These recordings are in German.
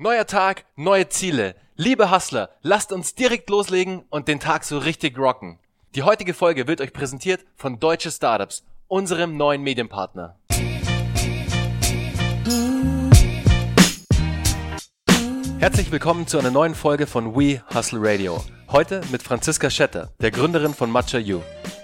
Neuer Tag, neue Ziele. Liebe Hustler, lasst uns direkt loslegen und den Tag so richtig rocken. Die heutige Folge wird euch präsentiert von Deutsche Startups, unserem neuen Medienpartner. Herzlich willkommen zu einer neuen Folge von We Hustle Radio. Heute mit Franziska Schetter, der Gründerin von Matcha You.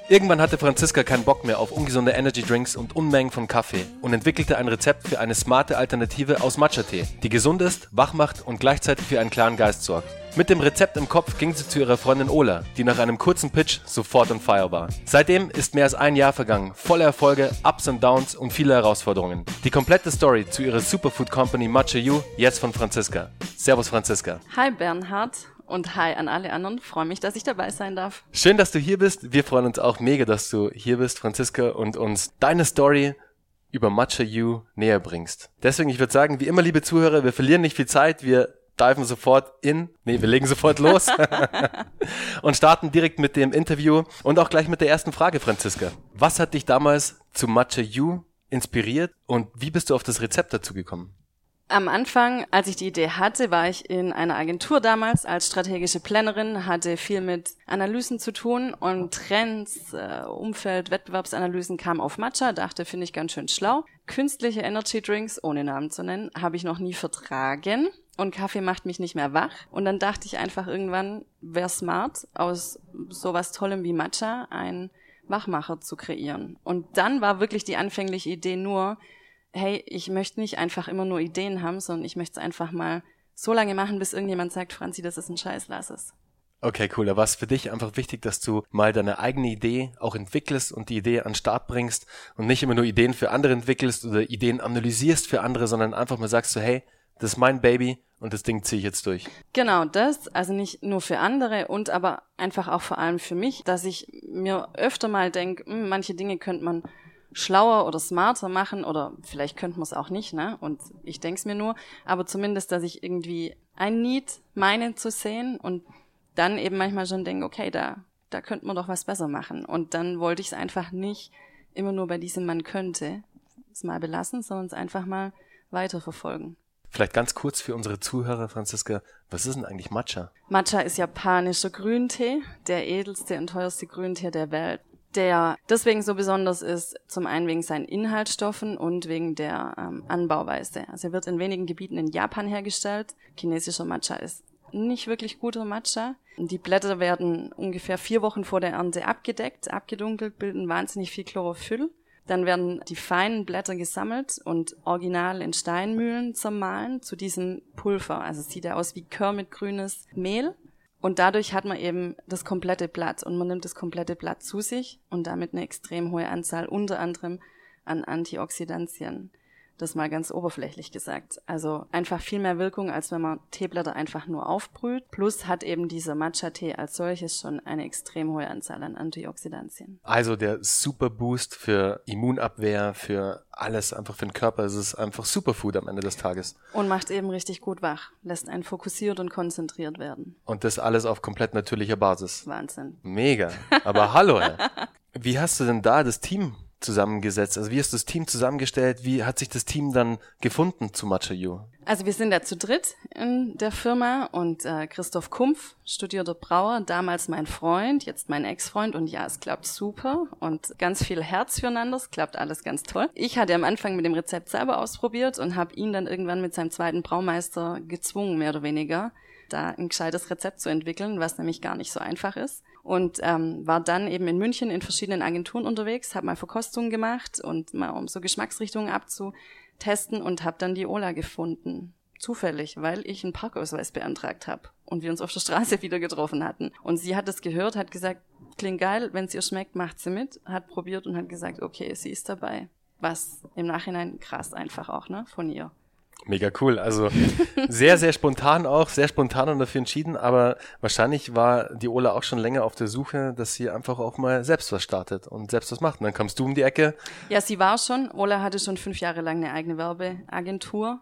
Irgendwann hatte Franziska keinen Bock mehr auf ungesunde Energy Drinks und Unmengen von Kaffee und entwickelte ein Rezept für eine smarte Alternative aus Matcha-Tee, die gesund ist, wach macht und gleichzeitig für einen klaren Geist sorgt. Mit dem Rezept im Kopf ging sie zu ihrer Freundin Ola, die nach einem kurzen Pitch sofort on fire war. Seitdem ist mehr als ein Jahr vergangen, voller Erfolge, Ups und Downs und viele Herausforderungen. Die komplette Story zu ihrer Superfood Company Matcha You jetzt von Franziska. Servus Franziska. Hi Bernhard. Und hi an alle anderen. Freue mich, dass ich dabei sein darf. Schön, dass du hier bist. Wir freuen uns auch mega, dass du hier bist, Franziska, und uns deine Story über Matcha You näher bringst. Deswegen, ich würde sagen, wie immer, liebe Zuhörer, wir verlieren nicht viel Zeit. Wir diven sofort in, nee, wir legen sofort los und starten direkt mit dem Interview und auch gleich mit der ersten Frage, Franziska. Was hat dich damals zu Matcha You inspiriert und wie bist du auf das Rezept dazu gekommen? Am Anfang, als ich die Idee hatte, war ich in einer Agentur damals als strategische Plannerin, hatte viel mit Analysen zu tun und Trends, äh, Umfeld, Wettbewerbsanalysen kam auf Matcha, dachte, finde ich ganz schön schlau. Künstliche Energy Drinks, ohne Namen zu nennen, habe ich noch nie vertragen und Kaffee macht mich nicht mehr wach. Und dann dachte ich einfach irgendwann, wäre smart, aus sowas Tollem wie Matcha ein Wachmacher zu kreieren. Und dann war wirklich die anfängliche Idee nur, hey, ich möchte nicht einfach immer nur Ideen haben, sondern ich möchte es einfach mal so lange machen, bis irgendjemand sagt, Franzi, das ist ein Scheiß, lass es. Okay, cool. Da war es für dich einfach wichtig, dass du mal deine eigene Idee auch entwickelst und die Idee an Start bringst und nicht immer nur Ideen für andere entwickelst oder Ideen analysierst für andere, sondern einfach mal sagst so, hey, das ist mein Baby und das Ding ziehe ich jetzt durch. Genau, das, also nicht nur für andere und aber einfach auch vor allem für mich, dass ich mir öfter mal denke, hm, manche Dinge könnte man schlauer oder smarter machen oder vielleicht könnte man es auch nicht, ne? Und ich denke es mir nur, aber zumindest, dass ich irgendwie ein Need meine zu sehen und dann eben manchmal schon denke, okay, da, da könnte man doch was besser machen. Und dann wollte ich es einfach nicht immer nur bei diesem man könnte es mal belassen, sondern es einfach mal weiterverfolgen. Vielleicht ganz kurz für unsere Zuhörer, Franziska, was ist denn eigentlich Matcha? Matcha ist japanischer Grüntee, der edelste und teuerste Grüntee der Welt der deswegen so besonders ist, zum einen wegen seinen Inhaltsstoffen und wegen der ähm, Anbauweise. Also er wird in wenigen Gebieten in Japan hergestellt. Chinesischer Matcha ist nicht wirklich guter Matcha. Die Blätter werden ungefähr vier Wochen vor der Ernte abgedeckt, abgedunkelt, bilden wahnsinnig viel Chlorophyll. Dann werden die feinen Blätter gesammelt und original in Steinmühlen zermahlen zu diesem Pulver. Also sieht er aus wie körmitgrünes Mehl. Und dadurch hat man eben das komplette Blatt und man nimmt das komplette Blatt zu sich und damit eine extrem hohe Anzahl unter anderem an Antioxidantien. Das mal ganz oberflächlich gesagt. Also einfach viel mehr Wirkung, als wenn man Teeblätter einfach nur aufbrüht. Plus hat eben dieser Matcha-Tee als solches schon eine extrem hohe Anzahl an Antioxidantien. Also der Super Boost für Immunabwehr, für alles, einfach für den Körper. Es ist einfach Superfood am Ende des Tages. Und macht eben richtig gut wach. Lässt einen fokussiert und konzentriert werden. Und das alles auf komplett natürlicher Basis. Wahnsinn. Mega. Aber hallo, Herr. Wie hast du denn da das Team zusammengesetzt? Also wie du das Team zusammengestellt? Wie hat sich das Team dann gefunden zu Matcha You? Also wir sind ja zu dritt in der Firma und äh, Christoph Kumpf, studierter Brauer, damals mein Freund, jetzt mein Ex-Freund und ja, es klappt super und ganz viel Herz füreinander, es klappt alles ganz toll. Ich hatte am Anfang mit dem Rezept selber ausprobiert und habe ihn dann irgendwann mit seinem zweiten Braumeister gezwungen, mehr oder weniger, da ein gescheites Rezept zu entwickeln, was nämlich gar nicht so einfach ist und ähm, war dann eben in München in verschiedenen Agenturen unterwegs, habe mal Verkostungen gemacht und mal um so Geschmacksrichtungen abzutesten und habe dann die Ola gefunden. Zufällig, weil ich einen Parkausweis beantragt habe und wir uns auf der Straße wieder getroffen hatten. Und sie hat es gehört, hat gesagt, klingt geil, wenn es ihr schmeckt, macht sie mit, hat probiert und hat gesagt, okay, sie ist dabei. Was im Nachhinein krass einfach auch, ne, von ihr. Mega cool. Also sehr, sehr spontan auch, sehr spontan und dafür entschieden, aber wahrscheinlich war die Ola auch schon länger auf der Suche, dass sie einfach auch mal selbst was startet und selbst was macht. Und dann kommst du um die Ecke. Ja, sie war schon. Ola hatte schon fünf Jahre lang eine eigene Werbeagentur.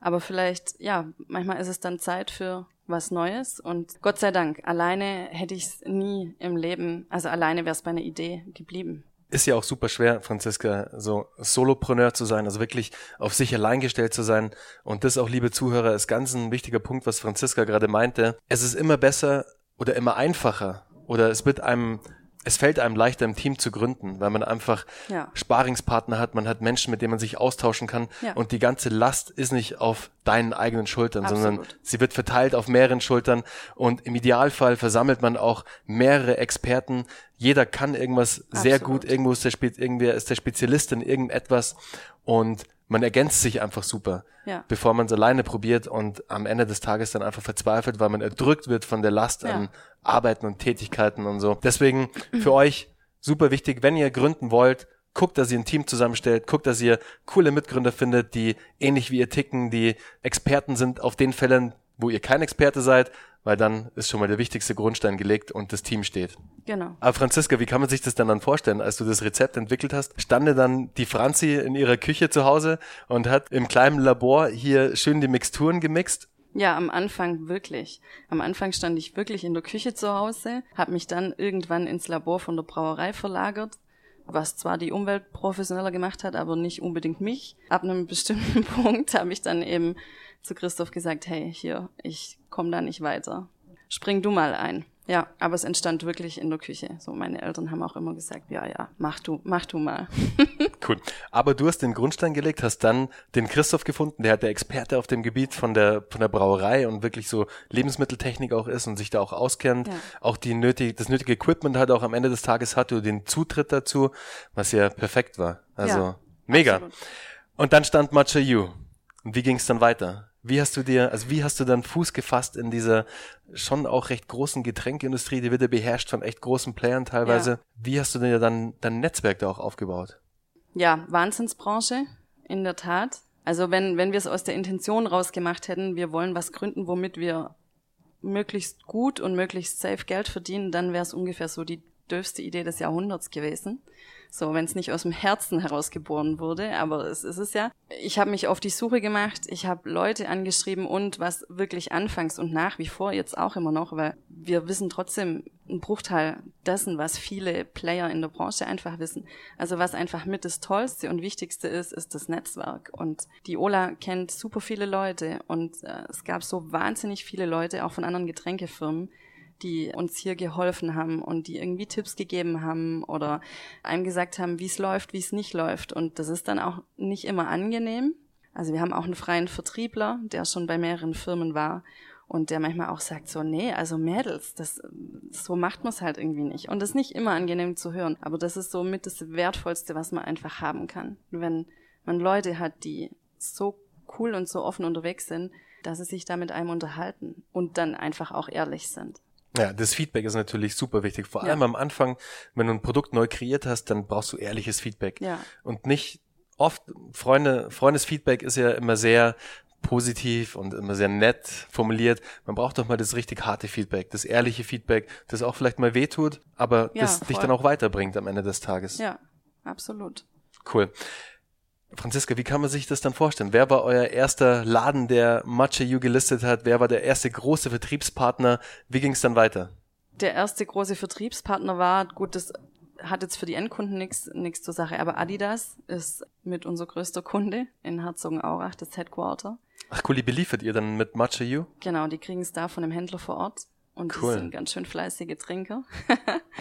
Aber vielleicht, ja, manchmal ist es dann Zeit für was Neues und Gott sei Dank, alleine hätte ich es nie im Leben, also alleine wäre es bei einer Idee geblieben. Ist ja auch super schwer, Franziska, so Solopreneur zu sein, also wirklich auf sich allein gestellt zu sein. Und das auch, liebe Zuhörer, ist ganz ein wichtiger Punkt, was Franziska gerade meinte. Es ist immer besser oder immer einfacher oder es wird einem es fällt einem leichter, im Team zu gründen, weil man einfach ja. Sparingspartner hat, man hat Menschen, mit denen man sich austauschen kann ja. und die ganze Last ist nicht auf deinen eigenen Schultern, Absolut. sondern sie wird verteilt auf mehreren Schultern und im Idealfall versammelt man auch mehrere Experten. Jeder kann irgendwas Absolut. sehr gut, irgendwo ist der, Spe irgendwer ist der Spezialist in irgendetwas und man ergänzt sich einfach super, ja. bevor man es alleine probiert und am Ende des Tages dann einfach verzweifelt, weil man erdrückt wird von der Last ja. an Arbeiten und Tätigkeiten und so. Deswegen für euch super wichtig, wenn ihr gründen wollt, guckt, dass ihr ein Team zusammenstellt, guckt, dass ihr coole Mitgründer findet, die ähnlich wie ihr ticken, die Experten sind auf den Fällen, wo ihr kein Experte seid, weil dann ist schon mal der wichtigste Grundstein gelegt und das Team steht. Genau. Aber Franziska, wie kann man sich das dann dann vorstellen, als du das Rezept entwickelt hast? Stande dann die Franzi in ihrer Küche zu Hause und hat im kleinen Labor hier schön die Mixturen gemixt? Ja, am Anfang wirklich. Am Anfang stand ich wirklich in der Küche zu Hause, habe mich dann irgendwann ins Labor von der Brauerei verlagert, was zwar die Umwelt professioneller gemacht hat, aber nicht unbedingt mich. Ab einem bestimmten Punkt habe ich dann eben zu Christoph gesagt, hey, hier, ich komme da nicht weiter. Spring du mal ein. Ja, aber es entstand wirklich in der Küche. So, meine Eltern haben auch immer gesagt, ja, ja, mach du, mach du mal. cool. Aber du hast den Grundstein gelegt, hast dann den Christoph gefunden, der hat der Experte auf dem Gebiet von der, von der Brauerei und wirklich so Lebensmitteltechnik auch ist und sich da auch auskennt. Ja. Auch die nötige, das nötige Equipment hat auch am Ende des Tages hat du den Zutritt dazu, was ja perfekt war. Also, ja, mega. Absolut. Und dann stand Matcha You. Und wie ging es dann weiter? Wie hast du dir, also wie hast du dann Fuß gefasst in dieser schon auch recht großen Getränkindustrie, die wird ja beherrscht von echt großen Playern teilweise. Ja. Wie hast du dir dann dein Netzwerk da auch aufgebaut? Ja, Wahnsinnsbranche, in der Tat. Also wenn, wenn wir es aus der Intention rausgemacht hätten, wir wollen was gründen, womit wir möglichst gut und möglichst safe Geld verdienen, dann wäre es ungefähr so die dürfste Idee des Jahrhunderts gewesen. So, wenn es nicht aus dem Herzen herausgeboren wurde, aber es ist es ja. Ich habe mich auf die Suche gemacht, ich habe Leute angeschrieben und was wirklich anfangs und nach wie vor jetzt auch immer noch, weil wir wissen trotzdem einen Bruchteil dessen, was viele Player in der Branche einfach wissen. Also was einfach mit das Tollste und Wichtigste ist, ist das Netzwerk. Und die Ola kennt super viele Leute und äh, es gab so wahnsinnig viele Leute, auch von anderen Getränkefirmen, die uns hier geholfen haben und die irgendwie Tipps gegeben haben oder einem gesagt haben, wie es läuft, wie es nicht läuft. Und das ist dann auch nicht immer angenehm. Also wir haben auch einen freien Vertriebler, der schon bei mehreren Firmen war und der manchmal auch sagt so, nee, also Mädels, das, so macht man es halt irgendwie nicht. Und das ist nicht immer angenehm zu hören, aber das ist so mit das Wertvollste, was man einfach haben kann. Wenn man Leute hat, die so cool und so offen unterwegs sind, dass sie sich da mit einem unterhalten und dann einfach auch ehrlich sind. Ja, das Feedback ist natürlich super wichtig. Vor allem ja. am Anfang, wenn du ein Produkt neu kreiert hast, dann brauchst du ehrliches Feedback. Ja. Und nicht oft, Freunde, Freundesfeedback ist ja immer sehr positiv und immer sehr nett formuliert. Man braucht doch mal das richtig harte Feedback, das ehrliche Feedback, das auch vielleicht mal wehtut, aber ja, das voll. dich dann auch weiterbringt am Ende des Tages. Ja, absolut. Cool. Franziska, wie kann man sich das dann vorstellen? Wer war euer erster Laden, der Matcha You gelistet hat? Wer war der erste große Vertriebspartner? Wie ging es dann weiter? Der erste große Vertriebspartner war, gut, das hat jetzt für die Endkunden nichts zur Sache, aber Adidas ist mit unser größter Kunde in Herzogenaurach, das Headquarter. Ach cool, die beliefert ihr dann mit Matcha You? Genau, die kriegen es da von dem Händler vor Ort. Und cool. die sind ganz schön fleißige Trinker.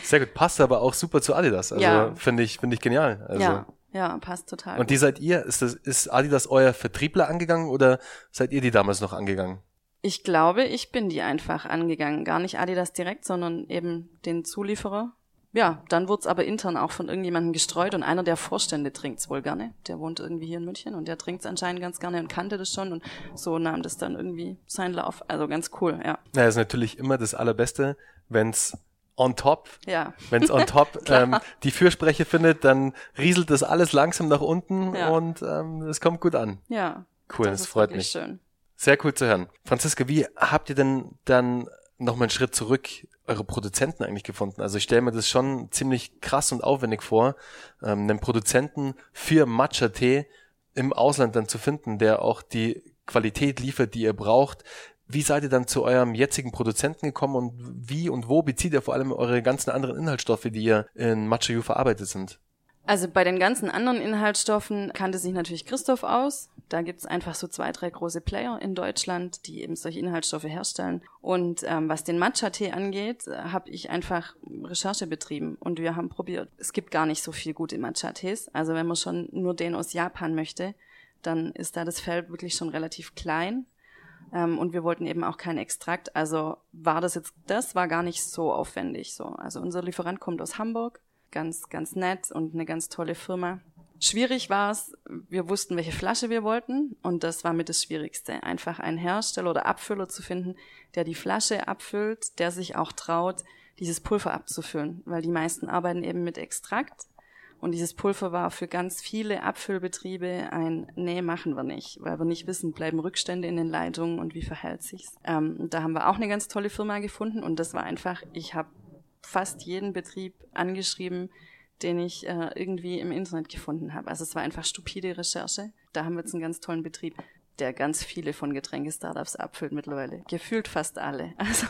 Sehr gut, passt aber auch super zu Adidas. Also ja. finde ich, finde ich genial. Also. Ja, ja, passt total. Und die seid ihr, ist das, ist Adidas euer Vertriebler angegangen oder seid ihr die damals noch angegangen? Ich glaube, ich bin die einfach angegangen. Gar nicht Adidas direkt, sondern eben den Zulieferer. Ja, dann wurde es aber intern auch von irgendjemandem gestreut und einer der Vorstände trinkt's wohl gerne. Der wohnt irgendwie hier in München und der trinkt's anscheinend ganz gerne und kannte das schon und so nahm das dann irgendwie seinen Lauf. Also ganz cool, ja. Ja, ist natürlich immer das Allerbeste, wenn's on top. Ja. Wenn es on top ähm, die Fürspreche findet, dann rieselt das alles langsam nach unten ja. und ähm, es kommt gut an. Ja. Cool, das, das freut mich. Schön. Sehr cool zu hören. Franziska, wie habt ihr denn dann nochmal einen Schritt zurück eure Produzenten eigentlich gefunden? Also ich stelle mir das schon ziemlich krass und aufwendig vor, ähm, einen Produzenten für Matcha-Tee im Ausland dann zu finden, der auch die Qualität liefert, die ihr braucht, wie seid ihr dann zu eurem jetzigen Produzenten gekommen und wie und wo bezieht ihr vor allem eure ganzen anderen Inhaltsstoffe, die ihr in Matcha verarbeitet sind? Also bei den ganzen anderen Inhaltsstoffen kannte sich natürlich Christoph aus. Da gibt's einfach so zwei, drei große Player in Deutschland, die eben solche Inhaltsstoffe herstellen. Und ähm, was den Matcha-Tee angeht, äh, habe ich einfach Recherche betrieben und wir haben probiert. Es gibt gar nicht so viel gute Matcha-Tees. Also wenn man schon nur den aus Japan möchte, dann ist da das Feld wirklich schon relativ klein. Ähm, und wir wollten eben auch keinen Extrakt. Also war das jetzt, das war gar nicht so aufwendig. So, also unser Lieferant kommt aus Hamburg ganz, ganz nett und eine ganz tolle Firma. Schwierig war es, wir wussten, welche Flasche wir wollten und das war mit das Schwierigste. Einfach einen Hersteller oder Abfüller zu finden, der die Flasche abfüllt, der sich auch traut, dieses Pulver abzufüllen, weil die meisten arbeiten eben mit Extrakt und dieses Pulver war für ganz viele Abfüllbetriebe ein Nee, machen wir nicht, weil wir nicht wissen, bleiben Rückstände in den Leitungen und wie verhält sich's. Ähm, da haben wir auch eine ganz tolle Firma gefunden und das war einfach, ich habe fast jeden Betrieb angeschrieben, den ich äh, irgendwie im Internet gefunden habe. Also es war einfach stupide Recherche. Da haben wir jetzt einen ganz tollen Betrieb, der ganz viele von Getränke-Startups abfüllt mittlerweile. Gefühlt fast alle. Also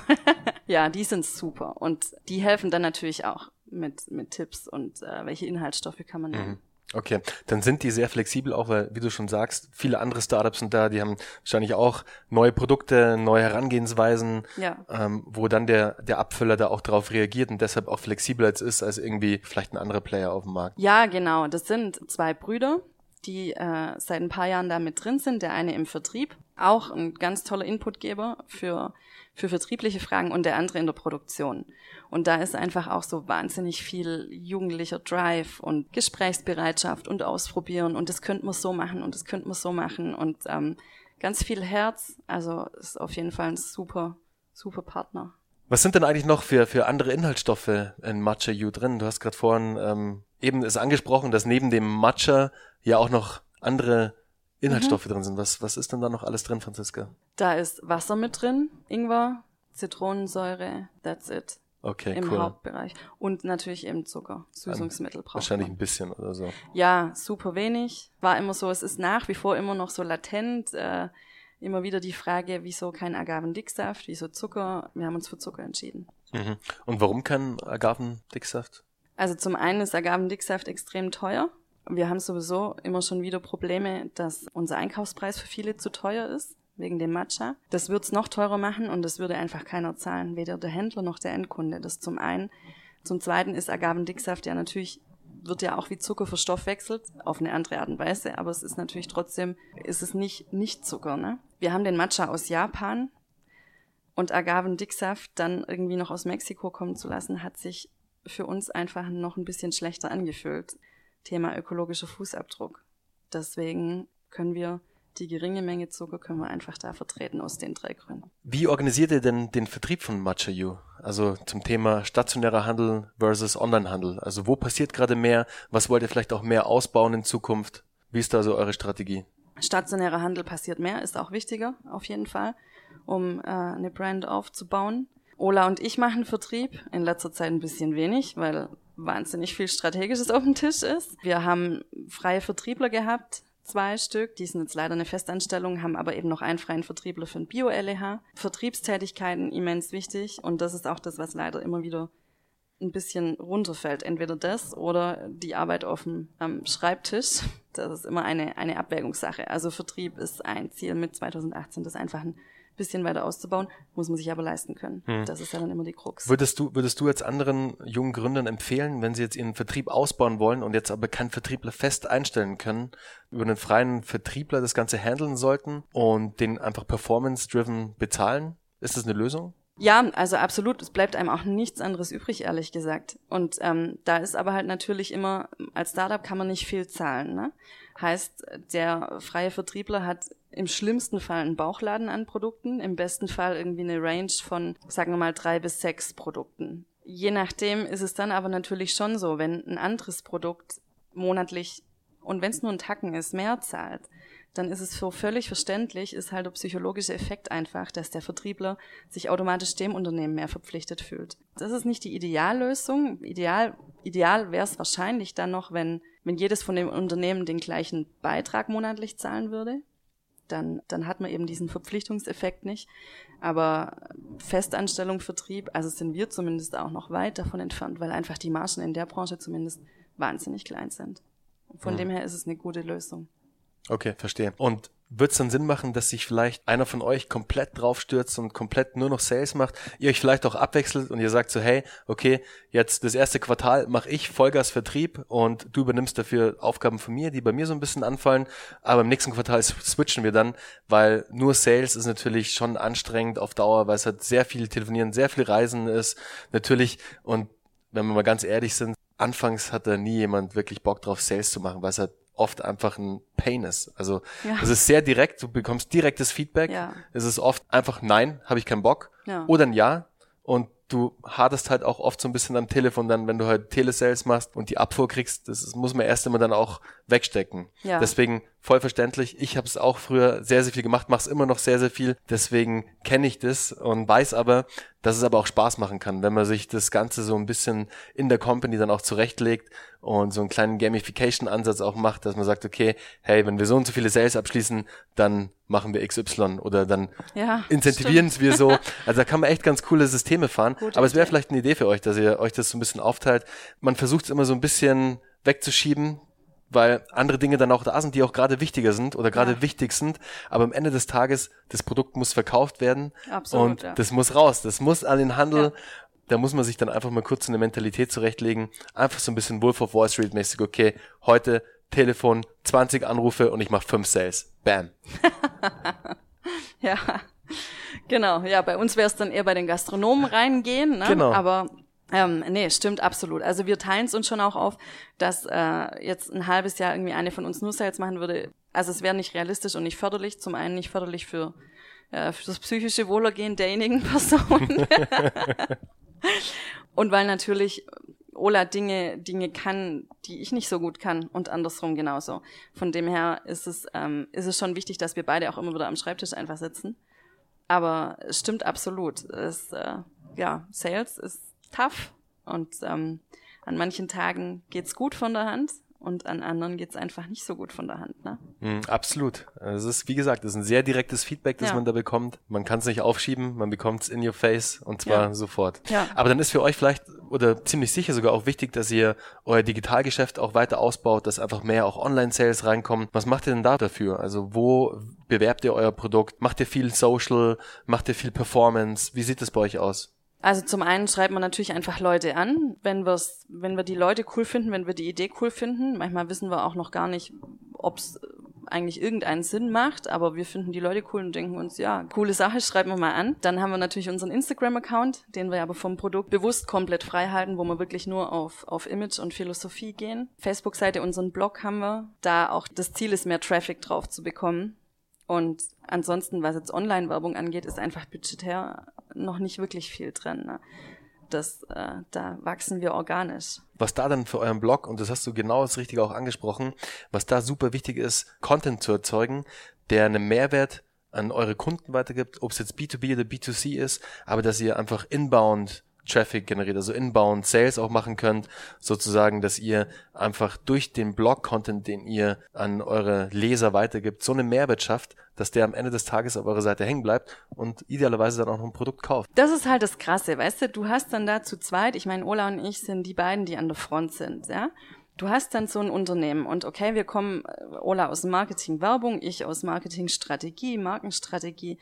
ja, die sind super. Und die helfen dann natürlich auch mit, mit Tipps und äh, welche Inhaltsstoffe kann man nehmen. Mhm. Okay, dann sind die sehr flexibel auch, weil, wie du schon sagst, viele andere Startups sind da, die haben wahrscheinlich auch neue Produkte, neue Herangehensweisen, ja. ähm, wo dann der, der Abfüller da auch drauf reagiert und deshalb auch flexibler als ist als irgendwie vielleicht ein anderer Player auf dem Markt. Ja, genau. Das sind zwei Brüder, die äh, seit ein paar Jahren da mit drin sind. Der eine im Vertrieb, auch ein ganz toller Inputgeber für, für vertriebliche Fragen und der andere in der Produktion. Und da ist einfach auch so wahnsinnig viel jugendlicher Drive und Gesprächsbereitschaft und Ausprobieren und das könnte man so machen und das könnte man so machen und ähm, ganz viel Herz. Also ist auf jeden Fall ein super, super Partner. Was sind denn eigentlich noch für, für andere Inhaltsstoffe in Matcha U drin? Du hast gerade vorhin ähm, eben ist angesprochen, dass neben dem Matcha ja auch noch andere Inhaltsstoffe mhm. drin sind. Was, was ist denn da noch alles drin, Franziska? Da ist Wasser mit drin, Ingwer, Zitronensäure, that's it. Okay, Im cool. Hauptbereich. Und natürlich eben Zucker. Süßungsmittel braucht Wahrscheinlich man. ein bisschen oder so. Ja, super wenig. War immer so, es ist nach wie vor immer noch so latent. Äh, immer wieder die Frage, wieso kein Agavendicksaft, wieso Zucker? Wir haben uns für Zucker entschieden. Mhm. Und warum kein Agavendicksaft? Also zum einen ist Agavendicksaft extrem teuer. Wir haben sowieso immer schon wieder Probleme, dass unser Einkaufspreis für viele zu teuer ist wegen dem Matcha. Das wird's noch teurer machen und das würde einfach keiner zahlen, weder der Händler noch der Endkunde. Das zum einen. Zum zweiten ist Agavendicksaft ja natürlich wird ja auch wie Zucker verstoffwechselt, auf eine andere Art und Weise, aber es ist natürlich trotzdem, ist es nicht, nicht Zucker, ne? Wir haben den Matcha aus Japan und Agavendicksaft dann irgendwie noch aus Mexiko kommen zu lassen, hat sich für uns einfach noch ein bisschen schlechter angefühlt. Thema ökologischer Fußabdruck. Deswegen können wir die geringe Menge Zucker können wir einfach da vertreten aus den drei Gründen. Wie organisiert ihr denn den Vertrieb von Matcha You? Also zum Thema stationärer Handel versus Onlinehandel. Also wo passiert gerade mehr? Was wollt ihr vielleicht auch mehr ausbauen in Zukunft? Wie ist da so eure Strategie? Stationärer Handel passiert mehr, ist auch wichtiger auf jeden Fall, um äh, eine Brand aufzubauen. Ola und ich machen Vertrieb, in letzter Zeit ein bisschen wenig, weil wahnsinnig viel Strategisches auf dem Tisch ist. Wir haben freie Vertriebler gehabt, zwei Stück. Die sind jetzt leider eine Festanstellung, haben aber eben noch einen freien Vertriebler für ein Bio-LEH. Vertriebstätigkeiten immens wichtig und das ist auch das, was leider immer wieder ein bisschen runterfällt. Entweder das oder die Arbeit auf dem ähm, Schreibtisch. Das ist immer eine, eine Abwägungssache. Also Vertrieb ist ein Ziel mit 2018, das einfach ein bisschen weiter auszubauen, muss man sich aber leisten können. Hm. Das ist ja dann immer die Krux. Würdest du, würdest du jetzt anderen jungen Gründern empfehlen, wenn sie jetzt ihren Vertrieb ausbauen wollen und jetzt aber keinen Vertriebler fest einstellen können, über einen freien Vertriebler das Ganze handeln sollten und den einfach performance-driven bezahlen? Ist das eine Lösung? Ja, also absolut. Es bleibt einem auch nichts anderes übrig, ehrlich gesagt. Und ähm, da ist aber halt natürlich immer, als Startup kann man nicht viel zahlen. Ne? Heißt, der freie Vertriebler hat im schlimmsten Fall einen Bauchladen an Produkten, im besten Fall irgendwie eine Range von, sagen wir mal, drei bis sechs Produkten. Je nachdem ist es dann aber natürlich schon so, wenn ein anderes Produkt monatlich und wenn es nur ein Tacken ist, mehr zahlt, dann ist es so völlig verständlich, ist halt der psychologische Effekt einfach, dass der Vertriebler sich automatisch dem Unternehmen mehr verpflichtet fühlt. Das ist nicht die Ideallösung. Ideal, ideal wäre es wahrscheinlich dann noch, wenn, wenn jedes von dem Unternehmen den gleichen Beitrag monatlich zahlen würde. Dann, dann hat man eben diesen Verpflichtungseffekt nicht. Aber Festanstellung, Vertrieb, also sind wir zumindest auch noch weit davon entfernt, weil einfach die Margen in der Branche zumindest wahnsinnig klein sind. Von mhm. dem her ist es eine gute Lösung. Okay, verstehe. Und wird es dann Sinn machen, dass sich vielleicht einer von euch komplett draufstürzt und komplett nur noch Sales macht, ihr euch vielleicht auch abwechselt und ihr sagt so, hey, okay, jetzt das erste Quartal mache ich Vollgas Vertrieb und du übernimmst dafür Aufgaben von mir, die bei mir so ein bisschen anfallen, aber im nächsten Quartal switchen wir dann, weil nur Sales ist natürlich schon anstrengend auf Dauer, weil es halt sehr viel Telefonieren, sehr viel Reisen ist, natürlich und wenn wir mal ganz ehrlich sind, anfangs hat da nie jemand wirklich Bock drauf, Sales zu machen, weil es halt oft einfach ein Pain ist. Also ja. es ist sehr direkt, du bekommst direktes Feedback. Ja. Es ist oft einfach nein, habe ich keinen Bock. Ja. Oder ein Ja. Und du hadest halt auch oft so ein bisschen am Telefon dann, wenn du halt Telesales machst und die Abfuhr kriegst, das muss man erst immer dann auch wegstecken. Ja. Deswegen voll verständlich. Ich habe es auch früher sehr, sehr viel gemacht, mache es immer noch sehr, sehr viel. Deswegen kenne ich das und weiß aber, dass es aber auch Spaß machen kann, wenn man sich das Ganze so ein bisschen in der Company dann auch zurechtlegt und so einen kleinen Gamification-Ansatz auch macht, dass man sagt, okay, hey, wenn wir so und so viele Sales abschließen, dann machen wir XY oder dann ja, incentivieren wir so. Also da kann man echt ganz coole Systeme fahren. Gute Aber es wäre vielleicht eine Idee für euch, dass ihr euch das so ein bisschen aufteilt. Man versucht es immer so ein bisschen wegzuschieben, weil andere Dinge dann auch da sind, die auch gerade wichtiger sind oder gerade ja. wichtig sind. Aber am Ende des Tages, das Produkt muss verkauft werden Absolut, und ja. das muss raus, das muss an den Handel. Ja. Da muss man sich dann einfach mal kurz eine Mentalität zurechtlegen. Einfach so ein bisschen Wolf of Wall Street mäßig. Okay, heute Telefon, 20 Anrufe und ich mache 5 Sales. Bam. ja. Genau, ja, bei uns wäre es dann eher bei den Gastronomen reingehen, ne? Genau. Aber ähm, nee, stimmt absolut. Also wir teilen es uns schon auch auf, dass äh, jetzt ein halbes Jahr irgendwie eine von uns nur Sales machen würde. Also es wäre nicht realistisch und nicht förderlich. Zum einen nicht förderlich für, äh, für das psychische Wohlergehen derjenigen Person. und weil natürlich Ola Dinge, Dinge kann, die ich nicht so gut kann und andersrum genauso. Von dem her ist es, ähm, ist es schon wichtig, dass wir beide auch immer wieder am Schreibtisch einfach sitzen. Aber es stimmt absolut. Es, äh, ja, Sales ist tough und ähm, an manchen Tagen geht's gut von der Hand und an anderen geht's einfach nicht so gut von der Hand. Ne? Mm, absolut. Es ist, wie gesagt, es ist ein sehr direktes Feedback, das ja. man da bekommt. Man kann es nicht aufschieben, man bekommt es in your face und zwar ja. sofort. Ja. Aber dann ist für euch vielleicht oder ziemlich sicher sogar auch wichtig, dass ihr euer Digitalgeschäft auch weiter ausbaut, dass einfach mehr auch Online-Sales reinkommen. Was macht ihr denn da dafür? Also wo bewerbt ihr euer Produkt? Macht ihr viel Social? Macht ihr viel Performance? Wie sieht es bei euch aus? Also zum einen schreibt man natürlich einfach Leute an, wenn wir's, wenn wir die Leute cool finden, wenn wir die Idee cool finden. Manchmal wissen wir auch noch gar nicht, ob es eigentlich irgendeinen Sinn macht, aber wir finden die Leute cool und denken uns, ja, coole Sache, schreiben wir mal an. Dann haben wir natürlich unseren Instagram-Account, den wir aber vom Produkt bewusst komplett frei halten, wo wir wirklich nur auf, auf Image und Philosophie gehen. Facebook-Seite, unseren Blog haben wir, da auch das Ziel ist, mehr Traffic drauf zu bekommen. Und ansonsten, was jetzt Online-Werbung angeht, ist einfach budgetär noch nicht wirklich viel drin. Ne? Das, äh, da wachsen wir organisch. Was da dann für euren Blog, und das hast du genau das Richtige auch angesprochen, was da super wichtig ist, Content zu erzeugen, der einen Mehrwert an eure Kunden weitergibt, ob es jetzt B2B oder B2C ist, aber dass ihr einfach inbound Traffic generiert, also inbound Sales auch machen könnt, sozusagen, dass ihr einfach durch den Blog-Content, den ihr an eure Leser weitergibt, so eine Mehrwert schafft, dass der am Ende des Tages auf eurer Seite hängen bleibt und idealerweise dann auch noch ein Produkt kauft. Das ist halt das Krasse, weißt du, du hast dann da zu zweit, ich meine, Ola und ich sind die beiden, die an der Front sind, ja. Du hast dann so ein Unternehmen und okay, wir kommen, äh, Ola aus Marketing Werbung, ich aus Marketing Strategie, Markenstrategie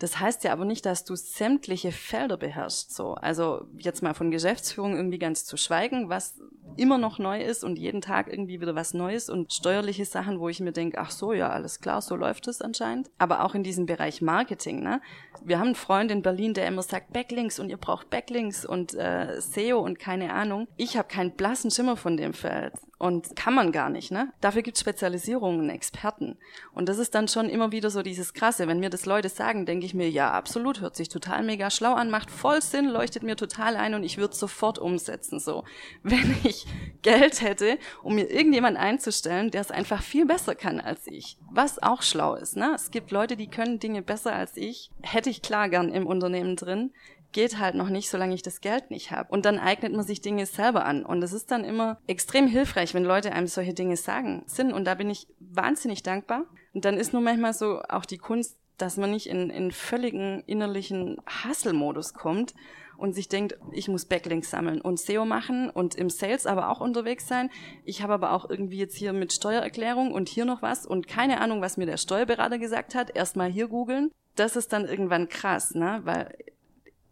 das heißt ja aber nicht, dass du sämtliche Felder beherrschst. So, also jetzt mal von Geschäftsführung irgendwie ganz zu schweigen, was immer noch neu ist und jeden Tag irgendwie wieder was Neues und steuerliche Sachen, wo ich mir denke, ach so, ja, alles klar, so läuft es anscheinend. Aber auch in diesem Bereich Marketing, ne? Wir haben einen Freund in Berlin, der immer sagt Backlinks und ihr braucht Backlinks und äh, SEO und keine Ahnung. Ich habe keinen blassen Schimmer von dem Feld. Und kann man gar nicht, ne? Dafür gibt es Spezialisierungen, Experten. Und das ist dann schon immer wieder so dieses Krasse. Wenn mir das Leute sagen, denke ich mir, ja, absolut, hört sich total mega schlau an, macht voll Sinn, leuchtet mir total ein und ich würde sofort umsetzen. So, wenn ich Geld hätte, um mir irgendjemand einzustellen, der es einfach viel besser kann als ich. Was auch schlau ist, ne? Es gibt Leute, die können Dinge besser als ich. Hätte ich klar gern im Unternehmen drin geht halt noch nicht, solange ich das Geld nicht habe. Und dann eignet man sich Dinge selber an. Und es ist dann immer extrem hilfreich, wenn Leute einem solche Dinge sagen sind. Und da bin ich wahnsinnig dankbar. Und dann ist nur manchmal so auch die Kunst, dass man nicht in, in völligen innerlichen Hustle-Modus kommt und sich denkt, ich muss Backlinks sammeln und SEO machen und im Sales aber auch unterwegs sein. Ich habe aber auch irgendwie jetzt hier mit Steuererklärung und hier noch was und keine Ahnung, was mir der Steuerberater gesagt hat. Erstmal hier googeln. Das ist dann irgendwann krass, ne? Weil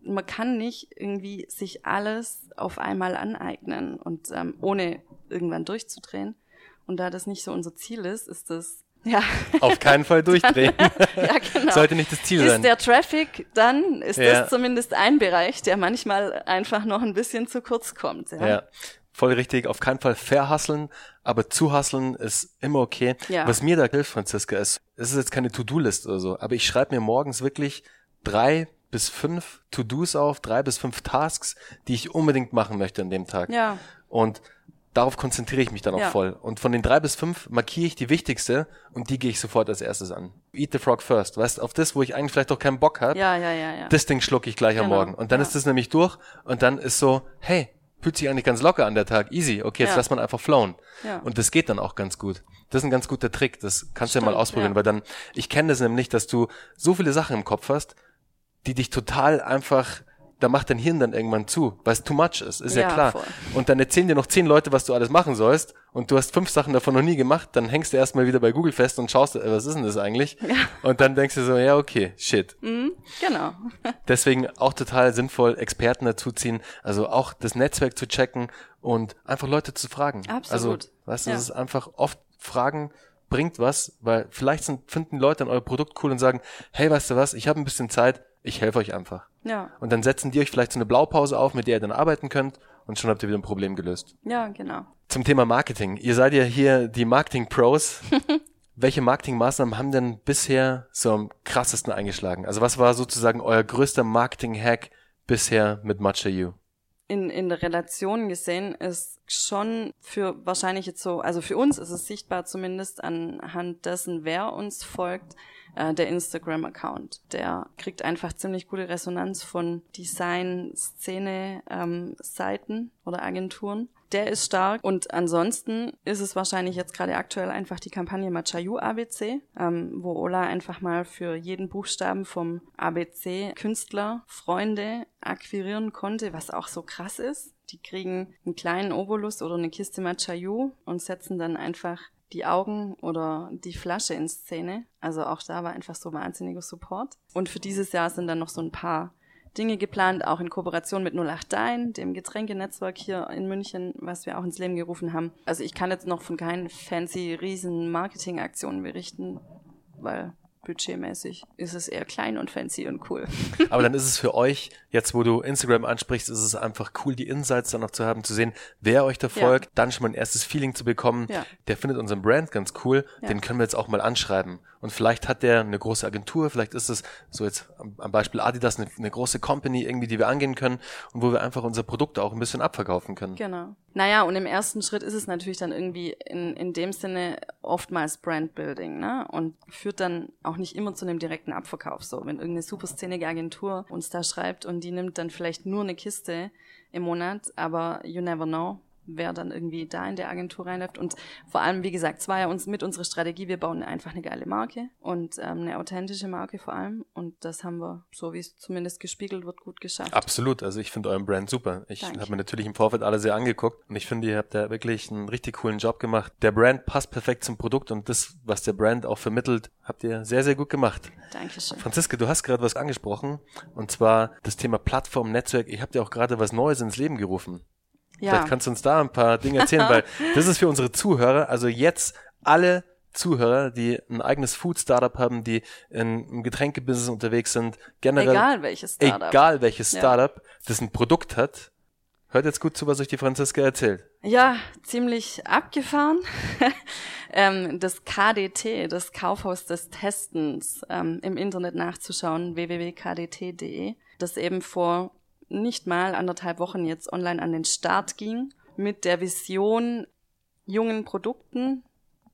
man kann nicht irgendwie sich alles auf einmal aneignen und ähm, ohne irgendwann durchzudrehen. Und da das nicht so unser Ziel ist, ist das ja. Auf keinen Fall durchdrehen. ja, genau. Sollte nicht das Ziel ist sein. Ist der Traffic, dann ist ja. das zumindest ein Bereich, der manchmal einfach noch ein bisschen zu kurz kommt. Ja. ja. Voll richtig, auf keinen Fall verhasseln, aber zu hasseln ist immer okay. Ja. Was mir da hilft, Franziska, ist, es ist jetzt keine To-Do-List oder so, aber ich schreibe mir morgens wirklich drei bis fünf To-Dos auf, drei bis fünf Tasks, die ich unbedingt machen möchte an dem Tag. Ja. Und darauf konzentriere ich mich dann auch ja. voll. Und von den drei bis fünf markiere ich die wichtigste und die gehe ich sofort als erstes an. Eat the frog first. Weißt auf das, wo ich eigentlich vielleicht doch keinen Bock habe. Ja, ja, ja, ja. Das Ding schlucke ich gleich genau. am Morgen. Und dann ja. ist das nämlich durch und dann ist so, hey, fühlt sich eigentlich ganz locker an der Tag. Easy. Okay, jetzt ja. lass man einfach flown. Ja. Und das geht dann auch ganz gut. Das ist ein ganz guter Trick. Das kannst Stimmt, du ja mal ausprobieren, ja. weil dann, ich kenne das nämlich, dass du so viele Sachen im Kopf hast, die dich total einfach da macht dein Hirn dann irgendwann zu, weil es too much ist, ist ja, ja klar. Voll. Und dann erzählen dir noch zehn Leute, was du alles machen sollst und du hast fünf Sachen davon noch nie gemacht, dann hängst du erstmal wieder bei Google fest und schaust, äh, was ist denn das eigentlich? Ja. Und dann denkst du so, ja, okay, shit. Mhm, genau. Deswegen auch total sinnvoll, Experten dazuziehen, also auch das Netzwerk zu checken und einfach Leute zu fragen. Absolut. Also, weißt du, ja. das ist einfach oft Fragen bringt was, weil vielleicht sind, finden Leute dann euer Produkt cool und sagen, hey, weißt du was, ich habe ein bisschen Zeit, ich helfe euch einfach. Ja. Und dann setzen die euch vielleicht so eine Blaupause auf, mit der ihr dann arbeiten könnt und schon habt ihr wieder ein Problem gelöst. Ja, genau. Zum Thema Marketing. Ihr seid ja hier die Marketing-Pros. Welche Marketingmaßnahmen haben denn bisher so am krassesten eingeschlagen? Also was war sozusagen euer größter Marketing-Hack bisher mit Matcha You? In, in der Relation gesehen ist schon für wahrscheinlich jetzt so, also für uns ist es sichtbar zumindest anhand dessen, wer uns folgt, äh, der Instagram-Account. Der kriegt einfach ziemlich gute Resonanz von Design-Szene-Seiten ähm, oder Agenturen. Der ist stark und ansonsten ist es wahrscheinlich jetzt gerade aktuell einfach die Kampagne Machayu ABC, ähm, wo Ola einfach mal für jeden Buchstaben vom ABC Künstler, Freunde akquirieren konnte, was auch so krass ist. Die kriegen einen kleinen Obolus oder eine Kiste Machayu und setzen dann einfach die Augen oder die Flasche in Szene. Also auch da war einfach so wahnsinniger Support. Und für dieses Jahr sind dann noch so ein paar Dinge geplant, auch in Kooperation mit 08 Dein, dem Getränkenetzwerk hier in München, was wir auch ins Leben gerufen haben. Also ich kann jetzt noch von keinen fancy riesen Marketingaktionen berichten, weil budgetmäßig ist es eher klein und fancy und cool. Aber dann ist es für euch, jetzt wo du Instagram ansprichst, ist es einfach cool, die Insights dann noch zu haben, zu sehen, wer euch da folgt, ja. dann schon mal ein erstes Feeling zu bekommen. Ja. Der findet unseren Brand ganz cool, ja. den können wir jetzt auch mal anschreiben. Und vielleicht hat der eine große Agentur, vielleicht ist es so jetzt am Beispiel Adidas eine, eine große Company irgendwie, die wir angehen können und wo wir einfach unser Produkt auch ein bisschen abverkaufen können. Genau. Naja, und im ersten Schritt ist es natürlich dann irgendwie in, in dem Sinne oftmals Brandbuilding, ne? Und führt dann auch nicht immer zu einem direkten Abverkauf. So, wenn irgendeine superszenige Agentur uns da schreibt und die nimmt dann vielleicht nur eine Kiste im Monat, aber you never know wer dann irgendwie da in der Agentur reinläuft. Und vor allem, wie gesagt, es war ja uns mit unserer Strategie, wir bauen einfach eine geile Marke und ähm, eine authentische Marke vor allem. Und das haben wir, so wie es zumindest gespiegelt wird, gut geschafft. Absolut. Also ich finde euren Brand super. Ich habe mir natürlich im Vorfeld alle sehr angeguckt und ich finde, ihr habt da wirklich einen richtig coolen Job gemacht. Der Brand passt perfekt zum Produkt und das, was der Brand auch vermittelt, habt ihr sehr, sehr gut gemacht. Dankeschön. Franziska, du hast gerade was angesprochen und zwar das Thema Plattform, Netzwerk. Ihr habt ja auch gerade was Neues ins Leben gerufen. Ja. Vielleicht kannst du uns da ein paar Dinge erzählen, weil das ist für unsere Zuhörer, also jetzt alle Zuhörer, die ein eigenes Food-Startup haben, die in einem Getränkebusiness unterwegs sind, generell. Egal welches Startup. Egal welches Startup, ja. das ein Produkt hat. Hört jetzt gut zu, was euch die Franziska erzählt. Ja, ziemlich abgefahren. ähm, das KDT, das Kaufhaus des Testens, ähm, im Internet nachzuschauen, www.kdt.de, das eben vor nicht mal anderthalb Wochen jetzt online an den Start ging, mit der Vision, jungen Produkten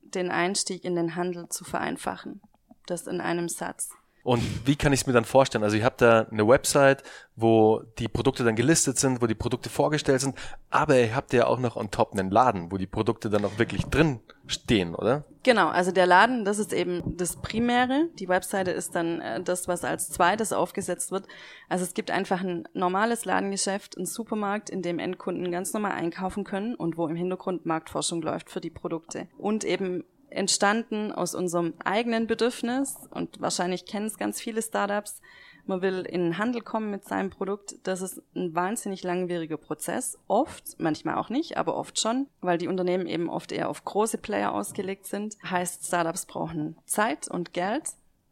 den Einstieg in den Handel zu vereinfachen. Das in einem Satz. Und wie kann ich es mir dann vorstellen? Also ihr habt da eine Website, wo die Produkte dann gelistet sind, wo die Produkte vorgestellt sind, aber ihr habt ja auch noch on top einen Laden, wo die Produkte dann auch wirklich drin stehen, oder? Genau, also der Laden, das ist eben das Primäre. Die Webseite ist dann äh, das, was als zweites aufgesetzt wird. Also es gibt einfach ein normales Ladengeschäft, ein Supermarkt, in dem Endkunden ganz normal einkaufen können und wo im Hintergrund Marktforschung läuft für die Produkte. Und eben entstanden aus unserem eigenen Bedürfnis und wahrscheinlich kennen es ganz viele Startups. Man will in den Handel kommen mit seinem Produkt. Das ist ein wahnsinnig langwieriger Prozess. Oft, manchmal auch nicht, aber oft schon, weil die Unternehmen eben oft eher auf große Player ausgelegt sind. Heißt, Startups brauchen Zeit und Geld.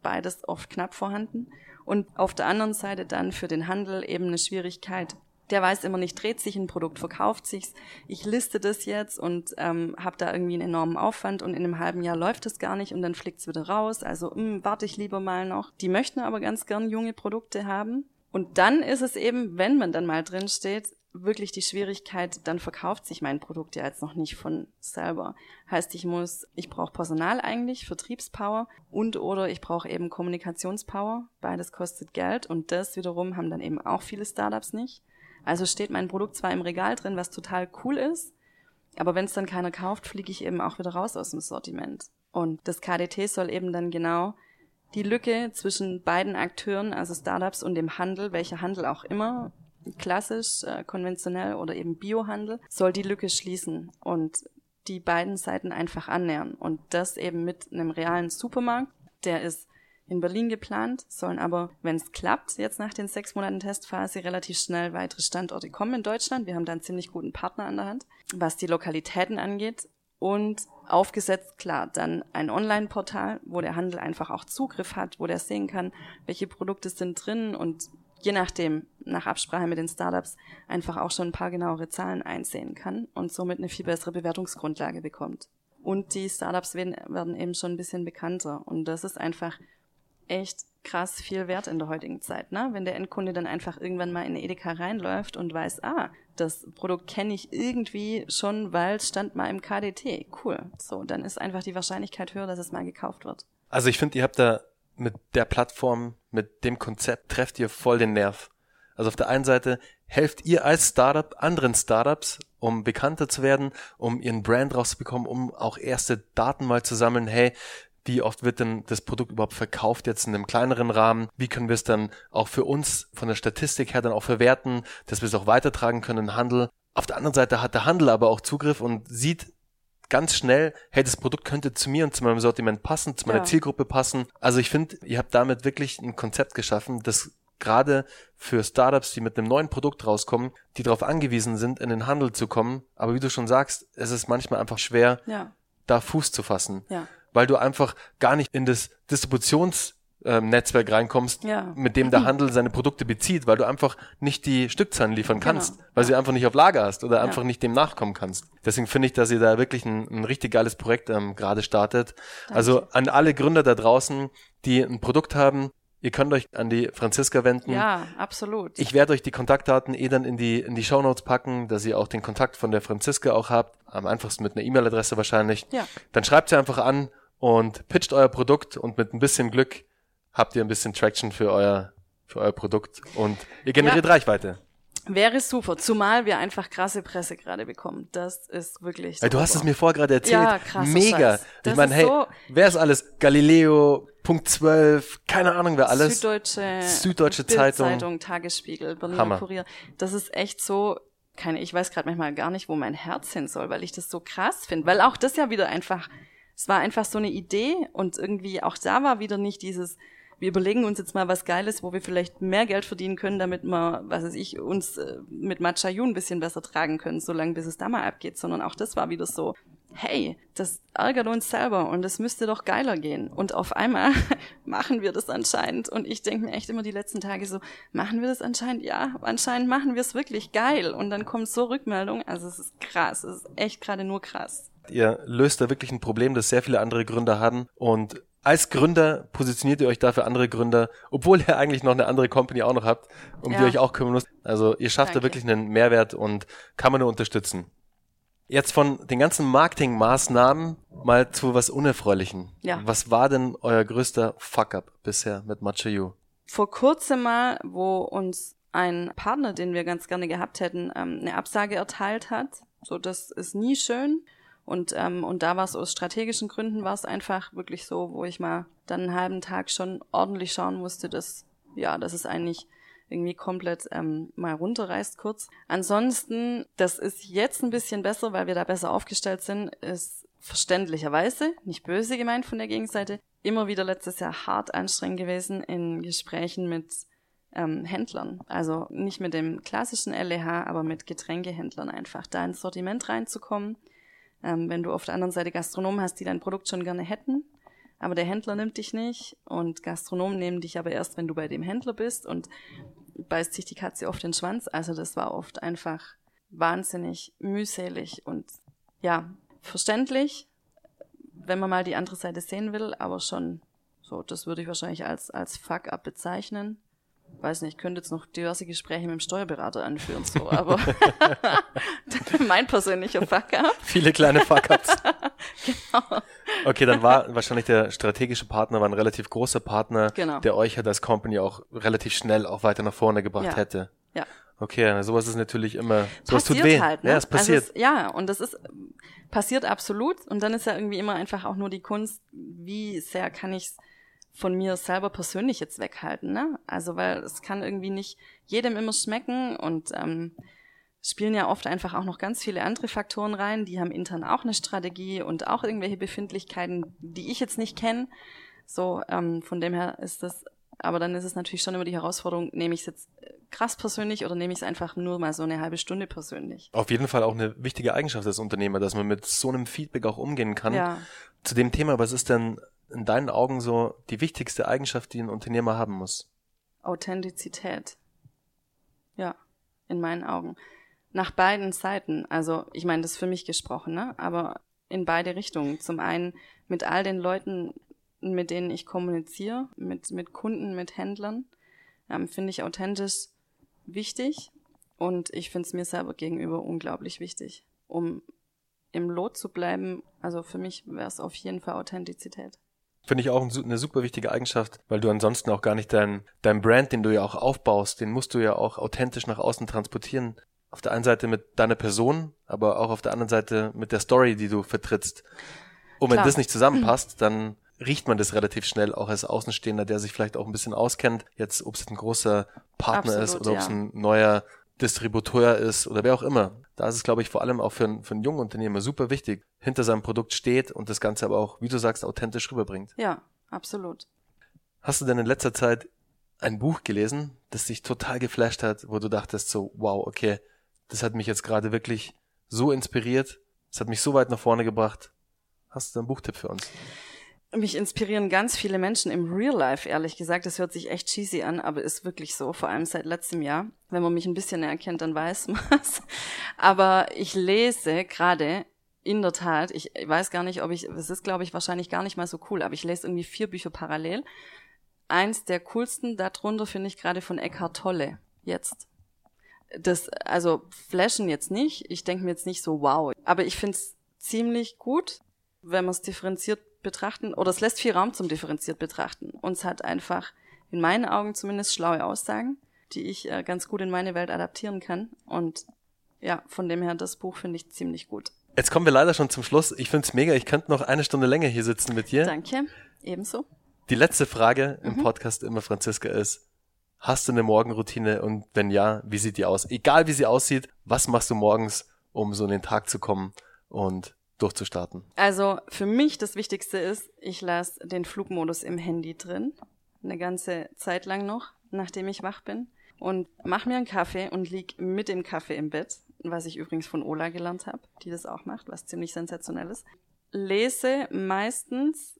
Beides oft knapp vorhanden. Und auf der anderen Seite dann für den Handel eben eine Schwierigkeit, der weiß immer nicht, dreht sich ein Produkt, verkauft sich's. Ich liste das jetzt und ähm, habe da irgendwie einen enormen Aufwand und in einem halben Jahr läuft es gar nicht und dann fliegt's wieder raus. Also mh, hm, warte ich lieber mal noch. Die möchten aber ganz gern junge Produkte haben. Und dann ist es eben, wenn man dann mal drin steht, wirklich die Schwierigkeit, dann verkauft sich mein Produkt ja jetzt noch nicht von selber. Heißt, ich muss, ich brauche Personal eigentlich, Vertriebspower und oder ich brauche eben Kommunikationspower. Beides kostet Geld und das wiederum haben dann eben auch viele Startups nicht. Also steht mein Produkt zwar im Regal drin, was total cool ist, aber wenn es dann keiner kauft, fliege ich eben auch wieder raus aus dem Sortiment. Und das KDT soll eben dann genau die Lücke zwischen beiden Akteuren, also Startups und dem Handel, welcher Handel auch immer, klassisch, äh, konventionell oder eben Biohandel, soll die Lücke schließen und die beiden Seiten einfach annähern. Und das eben mit einem realen Supermarkt, der ist in Berlin geplant, sollen aber, wenn es klappt, jetzt nach den sechs Monaten Testphase relativ schnell weitere Standorte kommen in Deutschland. Wir haben da einen ziemlich guten Partner an der Hand, was die Lokalitäten angeht. Und aufgesetzt, klar, dann ein Online-Portal, wo der Handel einfach auch Zugriff hat, wo der sehen kann, welche Produkte sind drin und je nachdem, nach Absprache mit den Startups, einfach auch schon ein paar genauere Zahlen einsehen kann und somit eine viel bessere Bewertungsgrundlage bekommt. Und die Startups werden, werden eben schon ein bisschen bekannter. Und das ist einfach echt krass viel wert in der heutigen Zeit, ne? Wenn der Endkunde dann einfach irgendwann mal in Edeka reinläuft und weiß, ah, das Produkt kenne ich irgendwie schon, weil es stand mal im KDT. Cool. So, dann ist einfach die Wahrscheinlichkeit höher, dass es mal gekauft wird. Also ich finde, ihr habt da mit der Plattform, mit dem Konzept trefft ihr voll den Nerv. Also auf der einen Seite helft ihr als Startup anderen Startups, um bekannter zu werden, um ihren Brand rauszubekommen, um auch erste Daten mal zu sammeln. Hey, wie oft wird denn das Produkt überhaupt verkauft jetzt in einem kleineren Rahmen? Wie können wir es dann auch für uns von der Statistik her dann auch verwerten, dass wir es auch weitertragen können im Handel? Auf der anderen Seite hat der Handel aber auch Zugriff und sieht ganz schnell, hey, das Produkt könnte zu mir und zu meinem Sortiment passen, zu meiner ja. Zielgruppe passen. Also ich finde, ihr habt damit wirklich ein Konzept geschaffen, das gerade für Startups, die mit einem neuen Produkt rauskommen, die darauf angewiesen sind, in den Handel zu kommen. Aber wie du schon sagst, es ist manchmal einfach schwer, ja. da Fuß zu fassen. Ja weil du einfach gar nicht in das Distributionsnetzwerk ähm, reinkommst, ja. mit dem der Handel seine Produkte bezieht, weil du einfach nicht die Stückzahlen liefern genau. kannst, genau. weil sie einfach nicht auf Lager hast oder ja. einfach nicht dem nachkommen kannst. Deswegen finde ich, dass ihr da wirklich ein, ein richtig geiles Projekt ähm, gerade startet. Danke. Also an alle Gründer da draußen, die ein Produkt haben, Ihr könnt euch an die Franziska wenden. Ja, absolut. Ich werde euch die Kontaktdaten eh dann in die, in die Shownotes packen, dass ihr auch den Kontakt von der Franziska auch habt. Am einfachsten mit einer E-Mail-Adresse wahrscheinlich. Ja. Dann schreibt sie einfach an und pitcht euer Produkt und mit ein bisschen Glück habt ihr ein bisschen Traction für euer, für euer Produkt und ihr generiert ja. Reichweite. Wäre super, zumal wir einfach krasse Presse gerade bekommen. Das ist wirklich. So du hast es mir vorher gerade erzählt. Ja, krass. Mega. Ich meine, hey, so wer ist alles? Galileo, Punkt 12, keine Ahnung, wer alles. Süddeutsche, Süddeutsche Zeitung. Zeitung, Tagesspiegel, Berliner Hammer. Kurier. Das ist echt so, keine, ich weiß gerade manchmal gar nicht, wo mein Herz hin soll, weil ich das so krass finde. Weil auch das ja wieder einfach es war einfach so eine Idee und irgendwie auch da war wieder nicht dieses, wir überlegen uns jetzt mal was Geiles, wo wir vielleicht mehr Geld verdienen können, damit wir, was weiß ich, uns äh, mit Machayu ein bisschen besser tragen können, solange bis es da mal abgeht, sondern auch das war wieder so, hey, das ärgert uns selber und es müsste doch geiler gehen. Und auf einmal machen wir das anscheinend. Und ich denke mir echt immer die letzten Tage so, machen wir das anscheinend? Ja, anscheinend machen wir es wirklich geil. Und dann kommt so Rückmeldung. Also es ist krass, es ist echt gerade nur krass. Ihr löst da wirklich ein Problem, das sehr viele andere Gründer haben und als Gründer positioniert ihr euch da für andere Gründer, obwohl ihr eigentlich noch eine andere Company auch noch habt, um ja. die ihr euch auch kümmern müsst. Also ihr schafft Danke. da wirklich einen Mehrwert und kann man nur unterstützen. Jetzt von den ganzen Marketingmaßnahmen mal zu was Unerfreulichen. Ja. Was war denn euer größter Fuck-up bisher mit Matcha You? Vor kurzem mal, wo uns ein Partner, den wir ganz gerne gehabt hätten, ähm, eine Absage erteilt hat. So, das ist nie schön. Und, ähm, und da war es aus strategischen Gründen war es einfach wirklich so, wo ich mal dann einen halben Tag schon ordentlich schauen musste, dass, ja, dass es eigentlich irgendwie komplett ähm, mal runterreißt kurz. Ansonsten, das ist jetzt ein bisschen besser, weil wir da besser aufgestellt sind, ist verständlicherweise, nicht böse gemeint von der Gegenseite, immer wieder letztes Jahr hart anstrengend gewesen in Gesprächen mit ähm, Händlern. Also nicht mit dem klassischen LEH, aber mit Getränkehändlern einfach, da ins Sortiment reinzukommen ähm, wenn du auf der anderen Seite Gastronomen hast, die dein Produkt schon gerne hätten, aber der Händler nimmt dich nicht und Gastronomen nehmen dich aber erst, wenn du bei dem Händler bist und beißt sich die Katze auf den Schwanz. Also das war oft einfach wahnsinnig mühselig und ja, verständlich, wenn man mal die andere Seite sehen will, aber schon so, das würde ich wahrscheinlich als, als Fuck-up bezeichnen weiß nicht, ich könnte jetzt noch diverse Gespräche mit dem Steuerberater anführen, so, aber mein persönlicher Fuck-up. Viele kleine Fuck-ups. genau. Okay, dann war wahrscheinlich der strategische Partner war ein relativ großer Partner, genau. der euch halt als Company auch relativ schnell auch weiter nach vorne gebracht ja. hätte. Ja. Okay, sowas ist natürlich immer, sowas passiert tut weh. Halt, ne? Ja, es passiert. Also es, ja, und das ist, passiert absolut. Und dann ist ja irgendwie immer einfach auch nur die Kunst, wie sehr kann ich's von mir selber persönlich jetzt weghalten, ne? Also weil es kann irgendwie nicht jedem immer schmecken und ähm, spielen ja oft einfach auch noch ganz viele andere Faktoren rein. Die haben intern auch eine Strategie und auch irgendwelche Befindlichkeiten, die ich jetzt nicht kenne. So, ähm, von dem her ist das, aber dann ist es natürlich schon immer die Herausforderung, nehme ich es jetzt krass persönlich oder nehme ich es einfach nur mal so eine halbe Stunde persönlich? Auf jeden Fall auch eine wichtige Eigenschaft des Unternehmers, dass man mit so einem Feedback auch umgehen kann. Ja. Zu dem Thema, was ist denn in deinen Augen so die wichtigste Eigenschaft, die ein Unternehmer haben muss? Authentizität. Ja, in meinen Augen. Nach beiden Seiten. Also, ich meine, das ist für mich gesprochen, ne? Aber in beide Richtungen. Zum einen mit all den Leuten, mit denen ich kommuniziere, mit, mit Kunden, mit Händlern, ähm, finde ich authentisch wichtig. Und ich finde es mir selber gegenüber unglaublich wichtig, um im Lot zu bleiben. Also für mich wäre es auf jeden Fall Authentizität. Finde ich auch eine super wichtige Eigenschaft, weil du ansonsten auch gar nicht dein, dein Brand, den du ja auch aufbaust, den musst du ja auch authentisch nach außen transportieren. Auf der einen Seite mit deiner Person, aber auch auf der anderen Seite mit der Story, die du vertrittst. Und wenn Klar. das nicht zusammenpasst, dann riecht man das relativ schnell, auch als Außenstehender, der sich vielleicht auch ein bisschen auskennt. Jetzt, ob es ein großer Partner Absolut, ist oder ob es ja. ein neuer Distributeur ist oder wer auch immer. Da ist es, glaube ich, vor allem auch für, einen- für einen jungen Unternehmer super wichtig, hinter seinem Produkt steht und das Ganze aber auch, wie du sagst, authentisch rüberbringt. Ja, absolut. Hast du denn in letzter Zeit ein Buch gelesen, das dich total geflasht hat, wo du dachtest so, wow, okay, das hat mich jetzt gerade wirklich so inspiriert, das hat mich so weit nach vorne gebracht. Hast du einen Buchtipp für uns? Mich inspirieren ganz viele Menschen im Real Life, ehrlich gesagt. Das hört sich echt cheesy an, aber ist wirklich so, vor allem seit letztem Jahr. Wenn man mich ein bisschen näher kennt, dann weiß man es. Aber ich lese gerade, in der Tat, ich weiß gar nicht, ob ich, es ist, glaube ich, wahrscheinlich gar nicht mal so cool, aber ich lese irgendwie vier Bücher parallel. Eins der coolsten darunter finde ich gerade von Eckhart Tolle. Jetzt. Das, also flashen jetzt nicht. Ich denke mir jetzt nicht so, wow. Aber ich finde es ziemlich gut, wenn man es differenziert betrachten, oder es lässt viel Raum zum differenziert betrachten. Und es hat einfach, in meinen Augen zumindest, schlaue Aussagen, die ich äh, ganz gut in meine Welt adaptieren kann. Und ja, von dem her, das Buch finde ich ziemlich gut. Jetzt kommen wir leider schon zum Schluss. Ich find's mega. Ich könnte noch eine Stunde länger hier sitzen mit dir. Danke. Ebenso. Die letzte Frage im Mhm. Podcast immer, Franziska, ist, hast du eine Morgenroutine und wenn ja, wie sieht die aus? Egal wie sie aussieht, was machst du morgens, um so in den Tag zu kommen und durchzustarten? Also für mich das Wichtigste ist, ich lasse den Flugmodus im Handy drin, eine ganze Zeit lang noch, nachdem ich wach bin, und mach mir einen Kaffee und lieg mit dem Kaffee im Bett, was ich übrigens von Ola gelernt habe, die das auch macht, was ziemlich sensationell ist. Lese meistens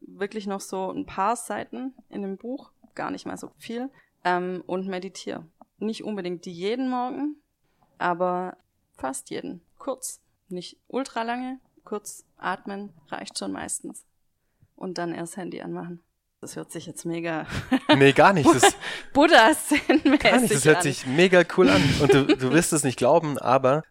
wirklich noch so ein paar Seiten in dem Buch, gar nicht mal so viel, ähm, und meditiere. Nicht unbedingt jeden Morgen, aber fast jeden. Kurz. Nicht ultra lange, kurz atmen reicht schon meistens. Und dann erst Handy anmachen. Das hört sich jetzt mega Nee, gar nicht. Das, Buddha-Szenenmäßig gar nicht. Das hört an. sich mega cool an. Und du, du wirst es nicht glauben, aber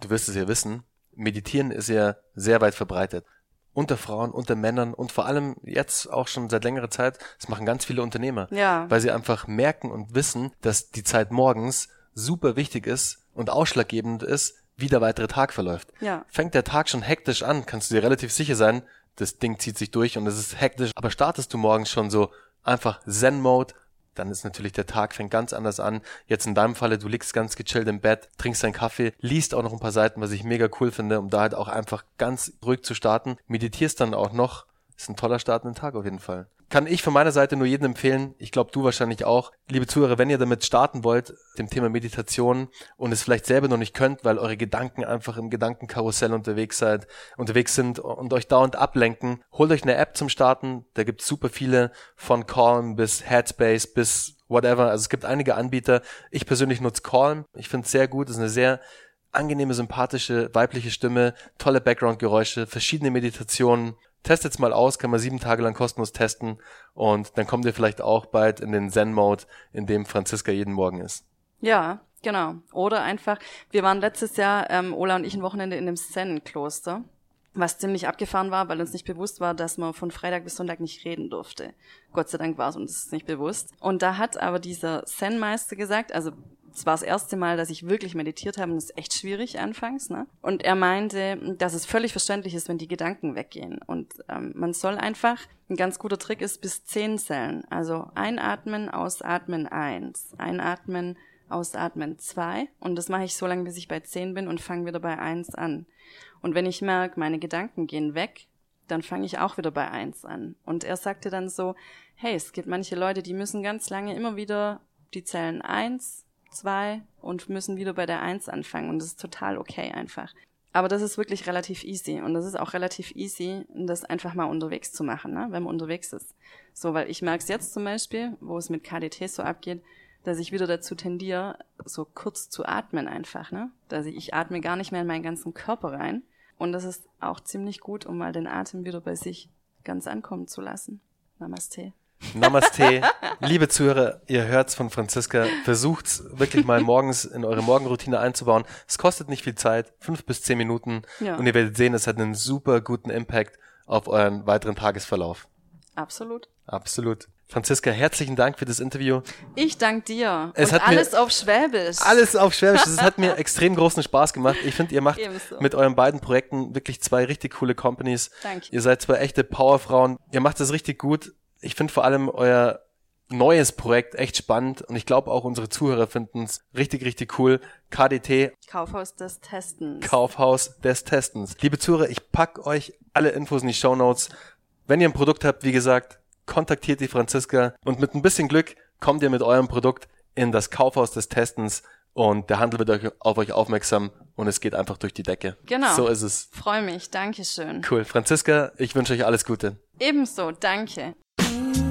du wirst es ja wissen. Meditieren ist ja sehr weit verbreitet. Unter Frauen, unter Männern und vor allem jetzt auch schon seit längerer Zeit, das machen ganz viele Unternehmer. Ja. Weil sie einfach merken und wissen, dass die Zeit morgens super wichtig ist und ausschlaggebend ist, wie der weitere Tag verläuft. Ja. Fängt der Tag schon hektisch an, kannst du dir relativ sicher sein, das Ding zieht sich durch und es ist hektisch. Aber startest du morgens schon so einfach Zen-Mode, dann ist natürlich der Tag fängt ganz anders an. Jetzt in deinem Falle, du liegst ganz gechillt im Bett, trinkst deinen Kaffee, liest auch noch ein paar Seiten, was ich mega cool finde, um da halt auch einfach ganz ruhig zu starten. Meditierst dann auch noch. Ist ein toller Start in den Tag auf jeden Fall kann ich von meiner Seite nur jedem empfehlen, ich glaube du wahrscheinlich auch, liebe Zuhörer, wenn ihr damit starten wollt, dem Thema Meditation und es vielleicht selber noch nicht könnt, weil eure Gedanken einfach im Gedankenkarussell unterwegs seid, unterwegs sind und euch dauernd ablenken, holt euch eine App zum Starten, da gibt's super viele von Calm bis Headspace bis whatever, also es gibt einige Anbieter. Ich persönlich nutze Calm, ich finde es sehr gut, es ist eine sehr angenehme, sympathische, weibliche Stimme, tolle Background-Geräusche, verschiedene Meditationen, testet's mal aus, kann man sieben Tage lang kostenlos testen und dann kommt ihr vielleicht auch bald in den Zen-Mode, in dem Franziska jeden Morgen ist. Ja, genau. Oder einfach, wir waren letztes Jahr, ähm, Ola und ich, ein Wochenende in dem Zen-Kloster, was ziemlich abgefahren war, weil uns nicht bewusst war, dass man von Freitag bis Sonntag nicht reden durfte. Gott sei Dank war es uns nicht bewusst. Und da hat aber dieser Zen-Meister gesagt, also es war das erste Mal, dass ich wirklich meditiert habe und es ist echt schwierig anfangs. Ne? Und er meinte, dass es völlig verständlich ist, wenn die Gedanken weggehen. Und ähm, man soll einfach, ein ganz guter Trick ist bis zehn zählen. Also einatmen, ausatmen eins, einatmen, ausatmen zwei. Und das mache ich so lange, bis ich bei zehn bin und fange wieder bei eins an. Und wenn ich merke, meine Gedanken gehen weg, dann fange ich auch wieder bei eins an. Und er sagte dann so, hey, es gibt manche Leute, die müssen ganz lange immer wieder die Zellen eins, zwei und müssen wieder bei der eins anfangen und das ist total okay einfach. Aber das ist wirklich relativ easy und das ist auch relativ easy, das einfach mal unterwegs zu machen, ne? wenn man unterwegs ist. So, weil ich merke es jetzt zum Beispiel, wo es mit KDT so abgeht, dass ich wieder dazu tendiere, so kurz zu atmen einfach, ne? Dass ich, ich atme gar nicht mehr in meinen ganzen Körper rein. Und das ist auch ziemlich gut, um mal den Atem wieder bei sich ganz ankommen zu lassen. Namaste. Namaste. Liebe Zuhörer, ihr hört's von Franziska. Versucht's wirklich mal morgens in eure Morgenroutine einzubauen. Es kostet nicht viel Zeit, fünf bis zehn Minuten. Ja. Und ihr werdet sehen, es hat einen super guten Impact auf euren weiteren Tagesverlauf. Absolut. Absolut. Franziska, herzlichen Dank für das Interview. Ich danke dir. Es Und hat alles mir, auf Schwäbisch. Alles auf Schwäbisch. Es hat mir extrem großen Spaß gemacht. Ich finde, ihr macht Ebenso. mit euren beiden Projekten wirklich zwei richtig coole Companies. Danke. Ihr seid zwei echte Powerfrauen. Ihr macht das richtig gut ich finde vor allem euer neues Projekt echt spannend und ich glaube auch unsere Zuhörer finden es richtig, richtig cool. KDT. Kaufhaus des Testens. Kaufhaus des Testens. Liebe Zuhörer, ich pack euch alle Infos in die Show Notes. Wenn ihr ein Produkt habt, wie gesagt, kontaktiert die Franziska und mit ein bisschen Glück kommt ihr mit eurem Produkt in das Kaufhaus des Testens und der Handel wird euch, auf euch aufmerksam und es geht einfach durch die Decke. Genau. So ist es. Freue mich. Dankeschön. Cool. Franziska, ich wünsche euch alles Gute. Ebenso. Danke. you.